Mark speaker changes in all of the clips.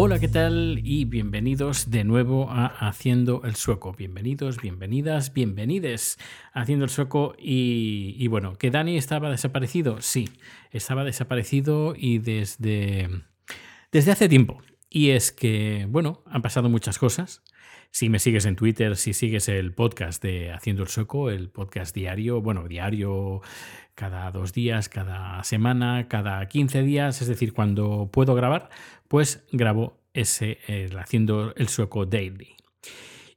Speaker 1: Hola, ¿qué tal? Y bienvenidos de nuevo a Haciendo el Sueco. Bienvenidos, bienvenidas, bienvenides a Haciendo el Sueco. Y, y bueno, ¿que Dani estaba desaparecido? Sí, estaba desaparecido y desde, desde hace tiempo. Y es que, bueno, han pasado muchas cosas. Si me sigues en Twitter, si sigues el podcast de Haciendo el Sueco, el podcast diario, bueno, diario cada dos días, cada semana, cada 15 días, es decir, cuando puedo grabar, pues grabo ese Haciendo el Sueco Daily.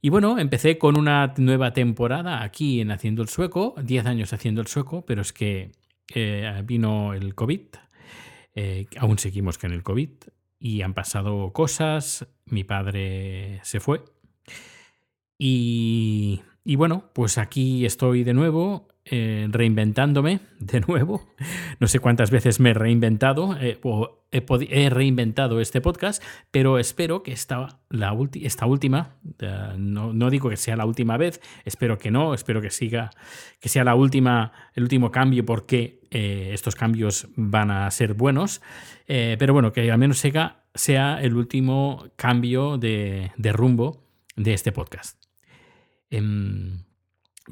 Speaker 1: Y bueno, empecé con una nueva temporada aquí en Haciendo el Sueco, 10 años haciendo el sueco, pero es que eh, vino el COVID, eh, aún seguimos con el COVID y han pasado cosas, mi padre se fue y, y bueno, pues aquí estoy de nuevo, eh, reinventándome de nuevo. No sé cuántas veces me he reinventado eh, o he, reinventado este podcast, pero espero que esta, la esta última, eh, no, no digo que sea la última vez, espero que no, espero que siga, que sea la última, el último cambio porque estos cambios van a ser buenos, pero bueno, que al menos sea, sea el último cambio de rumbo de este podcast. Em,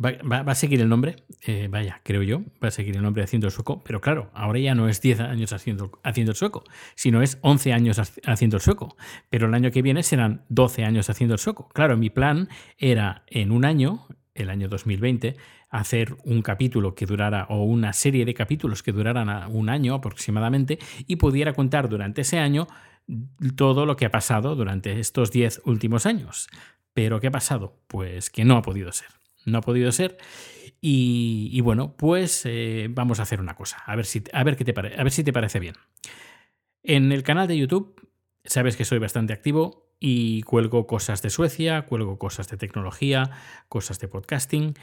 Speaker 1: Va, va- a seguir el nombre, eh, vaya, creo yo, va a seguir el nombre Haciendo el Sueco, pero claro, ahora ya no es 10 años haciendo, haciendo el sueco, sino es 11 años hac- haciendo el sueco, pero el año que viene serán 12 años haciendo el sueco. Claro, mi plan era en un año, el año 2020, hacer un capítulo que durara, o una serie de capítulos que duraran un año aproximadamente, y pudiera contar durante ese año todo lo que ha pasado durante estos 10 últimos años. Pero ¿qué ha pasado? Pues que no ha podido ser no ha podido ser. Y, bueno, pues eh, vamos a hacer una cosa, a ver, si, a, ver qué te a ver si te parece bien. En el canal de YouTube, sabes que soy bastante activo y cuelgo cosas de Suecia, cuelgo cosas de tecnología, cosas de podcasting.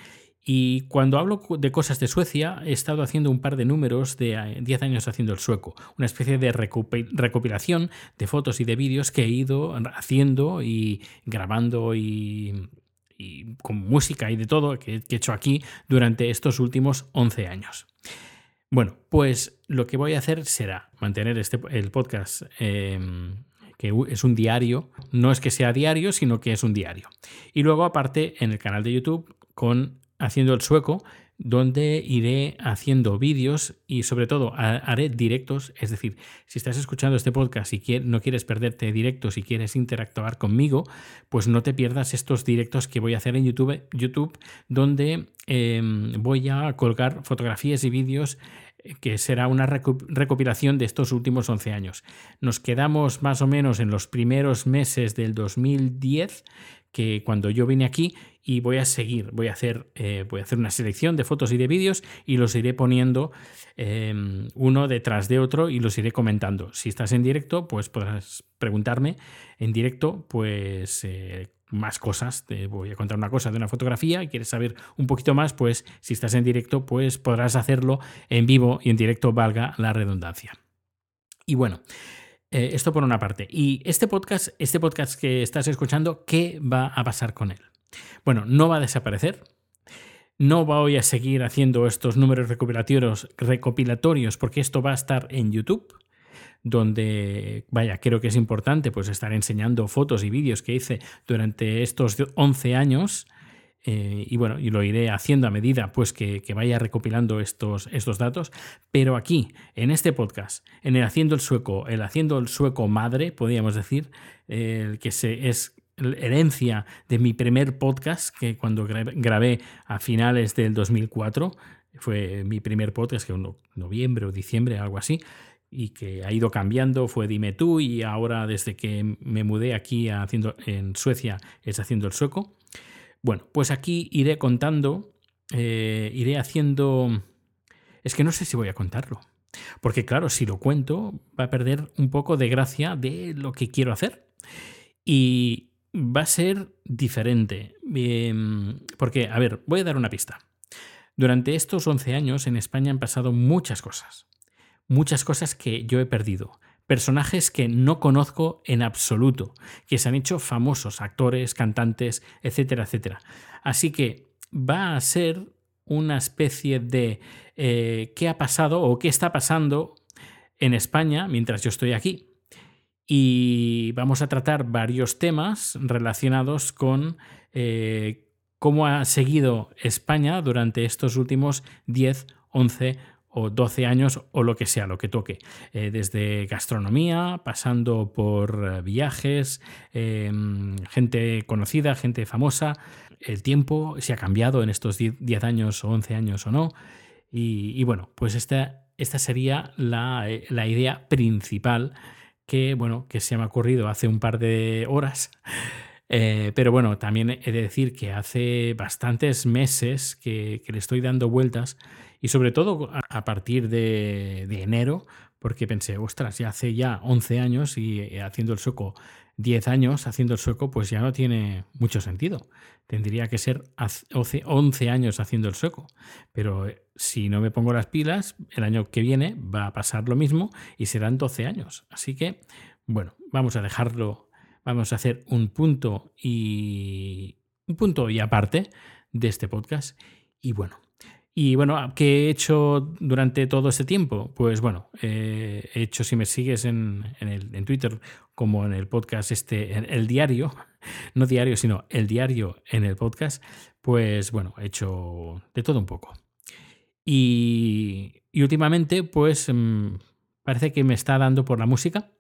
Speaker 1: Y cuando hablo de cosas de Suecia, he estado haciendo un par de números de eh, 10 años haciendo el sueco, una especie de recopilación de fotos y de vídeos que he ido haciendo y grabando y, con música y de todo que, he hecho aquí durante estos últimos 11 años. Bueno, pues lo que voy a hacer será mantener este, el podcast, eh, que es un diario, no es que sea diario, sino que es un diario. Y luego aparte en el canal de YouTube con Haciendo el Sueco, donde iré haciendo vídeos y sobre todo ha- haré directos, es decir, si estás escuchando este podcast y no quieres perderte directos y quieres interactuar conmigo, pues no te pierdas estos directos que voy a hacer en YouTube, YouTube donde eh, voy a colgar fotografías y vídeos que será una recopilación de estos últimos 11 años. Nos quedamos más o menos en los primeros meses del 2010, que cuando yo vine aquí y voy a seguir, voy a hacer, eh, voy a hacer una selección de fotos y de vídeos y los iré poniendo eh, uno detrás de otro y los iré comentando. Si estás en directo, pues podrás preguntarme en directo, pues eh, más cosas. Te voy a contar una cosa de una fotografía y quieres saber un poquito más, pues si estás en directo, pues podrás hacerlo en vivo y en directo, valga la redundancia. Y bueno, eh, esto por una parte. Y este podcast, este podcast que estás escuchando, ¿qué va a pasar con él? Bueno, no va a desaparecer. No voy a seguir haciendo estos números recopilatorios, recopilatorios porque esto va a estar en YouTube, donde, vaya, creo que es importante pues estar enseñando fotos y vídeos que hice durante estos 11 años. Eh, y bueno, y lo iré haciendo a medida pues que, vaya recopilando estos, estos datos. Pero aquí, en este podcast, en el Haciendo el Sueco, el Haciendo el Sueco Madre, podríamos decir, el que se, es herencia de mi primer podcast, que cuando gra- grabé a finales del 2004, fue mi primer podcast, que en no- noviembre o diciembre, algo así, y que ha ido cambiando, fue Dime tú, y ahora desde que me mudé aquí haciendo, en Suecia es Haciendo el Sueco. Bueno, pues aquí iré contando, eh, iré haciendo... Es que no sé si voy a contarlo. Porque claro, si lo cuento, va a perder un poco de gracia de lo que quiero hacer. Y va a ser diferente. Em, porque, a ver, voy a dar una pista. Durante estos 11 años en España han pasado muchas cosas. Muchas cosas que yo he perdido. Personajes que no conozco en absoluto, que se han hecho famosos, actores, cantantes, etcétera, etcétera. Así que va a ser una especie de eh, qué ha pasado o qué está pasando en España mientras yo estoy aquí. Y vamos a tratar varios temas relacionados con eh, cómo ha seguido España durante estos últimos 10, 11 o 12 años o lo que sea, lo que toque. Eh, desde gastronomía, pasando por viajes, em, gente conocida, gente famosa. El tiempo, si ha cambiado en estos 10 años o 11 años o no. Y, bueno, pues esta, esta sería la, eh, la, idea principal que, bueno, que se me ha ocurrido hace un par de horas. Eh, pero bueno, también he de decir que hace bastantes meses que, le estoy dando vueltas y sobre todo a, partir de, de, enero, porque pensé, ostras, ya hace ya 11 años y eh, haciendo el sueco 10 años haciendo el sueco, pues ya no tiene mucho sentido. Tendría que ser 11 años haciendo el sueco. Pero eh, si no me pongo las pilas, el año que viene va a pasar lo mismo y serán 12 años. Así que, bueno, vamos a dejarlo, vamos a hacer un punto y un punto y aparte de este podcast. Y bueno, y bueno, ¿qué he hecho durante todo este tiempo? Pues bueno, eh, he hecho, si me sigues en, el, Twitter, como en el podcast este, el diario, no diario, sino el diario en el podcast, pues bueno, he hecho de todo un poco. Y, últimamente, pues mm, parece que me está dando por la música.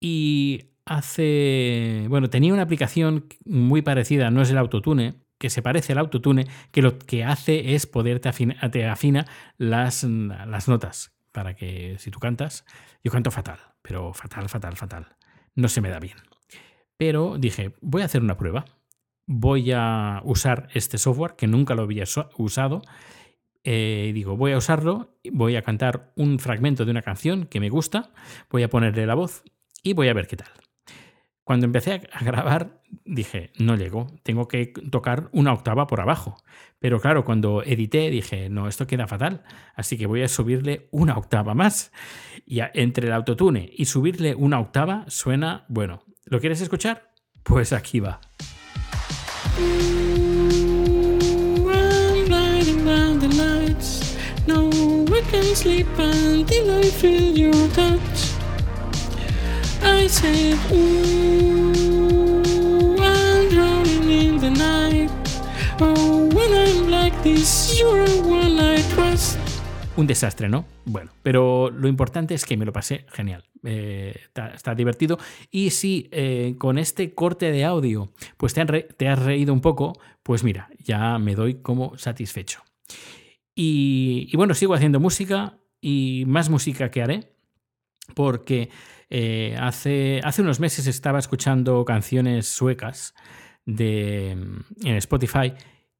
Speaker 1: Y hace, bueno, tenía una aplicación muy parecida, no es el autotune, que se parece al autotune, que lo que hace es poder te afina, las, las notas para que si tú cantas, yo canto fatal, pero fatal, fatal, fatal. No se me da bien. Pero dije, voy a hacer una prueba. Voy a usar este software que nunca lo había usado. Eh, digo, voy a usarlo, voy a cantar un fragmento de una canción que me gusta, voy a ponerle la voz y voy a ver qué tal. Cuando empecé a grabar dije, no llego, tengo que tocar una octava por abajo. Pero claro, cuando edité dije, no, esto queda fatal, así que voy a subirle una octava más. Y entre el autotune y subirle una octava suena, bueno, ¿lo quieres escuchar? Pues aquí va. Un desastre, ¿no? Bueno, pero lo importante es que me lo pasé genial. Eh, está, divertido. Y si eh, con este corte de audio pues te, te, has reído un poco, pues mira, ya me doy como satisfecho. Y, y bueno, sigo haciendo música y más música que haré, porque eh, hace, hace unos meses estaba escuchando canciones suecas en Spotify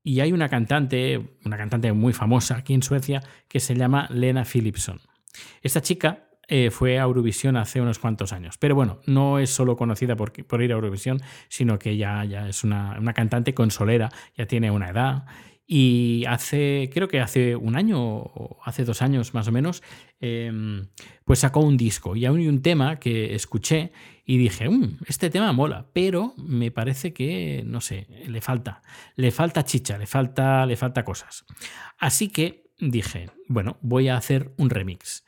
Speaker 1: y hay una cantante, una cantante muy famosa aquí en Suecia que se llama Lena Philipson. Esta chica eh, fue a Eurovisión hace unos cuantos años. Pero bueno, no es solo conocida por, por ir a Eurovisión, sino que ya, ya es una, una, cantante consolera, ya tiene una edad y hace, creo que hace un año o hace dos años más o menos, em, pues sacó un disco y hay un tema que escuché y dije, mm, este tema mola, pero me parece que, no sé, le falta, le falta chicha, le falta, le falta cosas. Así que dije, bueno, voy a hacer un remix.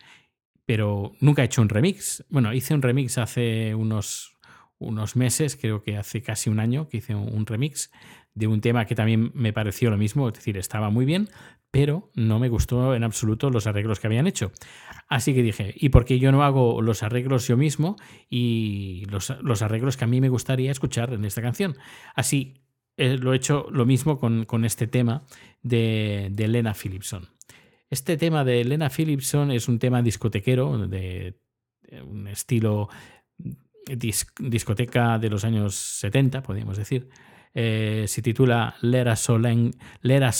Speaker 1: Pero nunca he hecho un remix. Bueno, hice un remix hace unos, unos meses, creo que hace casi un año que hice un remix de un tema que también me pareció lo mismo, es decir, estaba muy bien, pero no me gustó en absoluto los arreglos que habían hecho. Así que dije, ¿y por qué yo no hago los arreglos yo mismo y los, arreglos que a mí me gustaría escuchar en esta canción? Así eh, lo he hecho lo mismo con, este tema de, de Lena Philipson. Este tema de Lena Philipson es un tema discotequero, de, un estilo discoteca de los años 70, podríamos decir. Eh, se titula Lera Soleng, Lera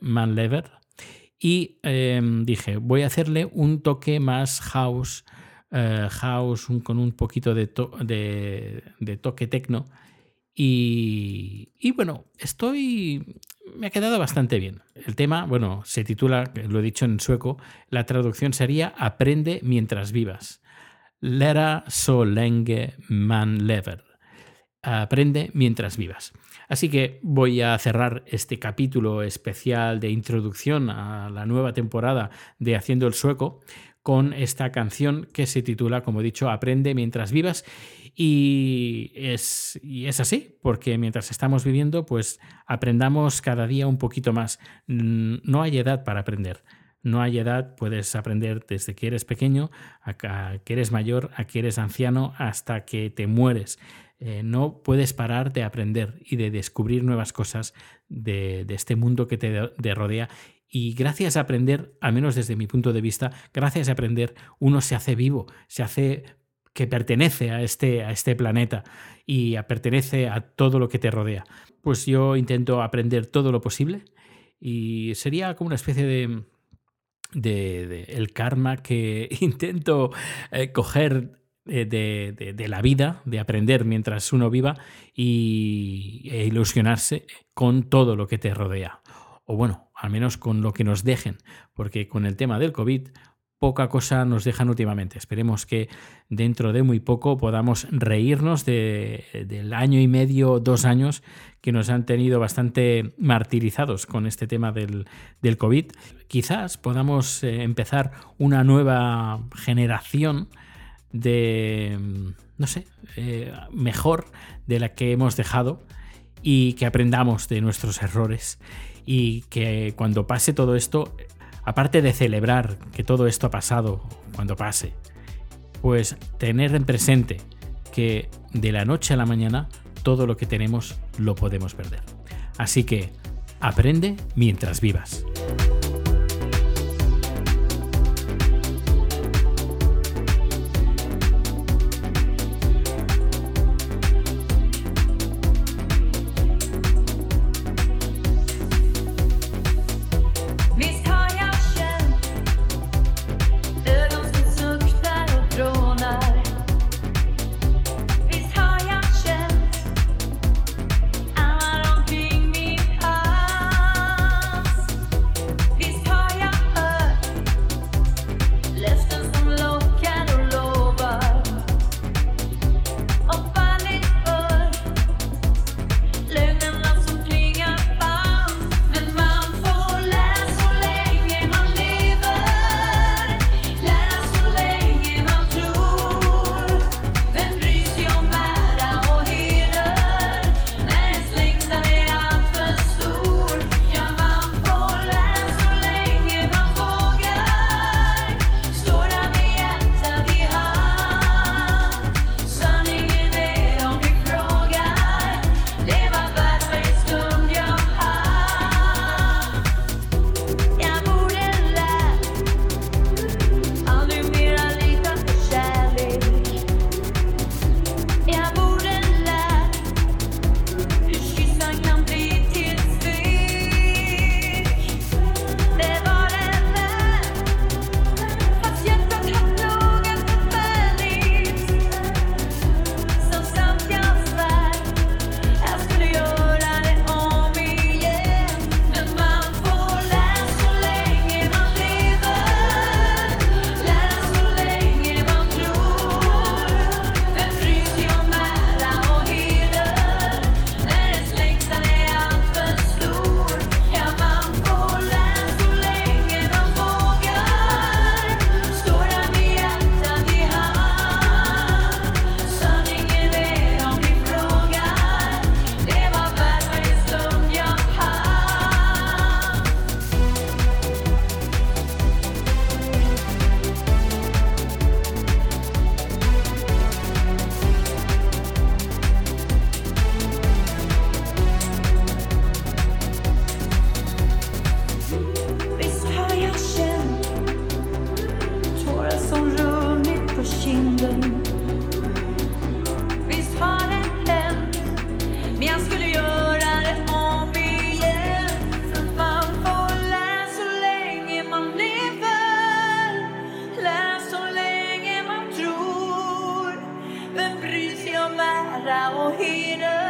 Speaker 1: Man Lever. Y em, dije, voy a hacerle un toque más house, eh, house con un poquito de, toque techno. Y, y, bueno, estoy... Me ha quedado bastante bien. El tema, bueno, se titula, lo he dicho en sueco, la traducción sería Aprende mientras vivas. Lera so lenge man lever. Aprende mientras vivas. Así que voy a cerrar este capítulo especial de introducción a la nueva temporada de Haciendo el Sueco con esta canción que se titula, como he dicho, Aprende mientras vivas. Y es, y es así, porque mientras estamos viviendo, pues aprendamos cada día un poquito más. No hay edad para aprender. No hay edad, puedes aprender desde que eres pequeño, a que eres mayor, a que eres anciano, hasta que te mueres. Eh, no puedes parar de aprender y de descubrir nuevas cosas de, este mundo que te, rodea. Y gracias a aprender, al menos desde mi punto de vista, gracias a aprender, uno se hace vivo, se hace que pertenece a este, a este planeta y pertenece a todo lo que te rodea. Pues yo intento aprender todo lo posible y sería como una especie de, de, el karma que intento eh, coger eh, de, la vida, de aprender mientras uno viva y, e ilusionarse con todo lo que te rodea. O bueno, al menos con lo que nos dejen, porque con el tema del COVID poca cosa nos dejan últimamente. Esperemos que dentro de muy poco podamos reírnos del año y medio, dos años que nos han tenido bastante martirizados con este tema del, COVID. Quizás podamos eh, empezar una nueva generación de, no sé, eh, mejor de la que hemos dejado y que aprendamos de nuestros errores y que cuando pase todo esto, aparte de celebrar que todo esto ha pasado cuando pase, pues tener en presente que de la noche a la mañana todo lo que tenemos lo podemos perder. Así que aprende mientras vivas. I won't heed her.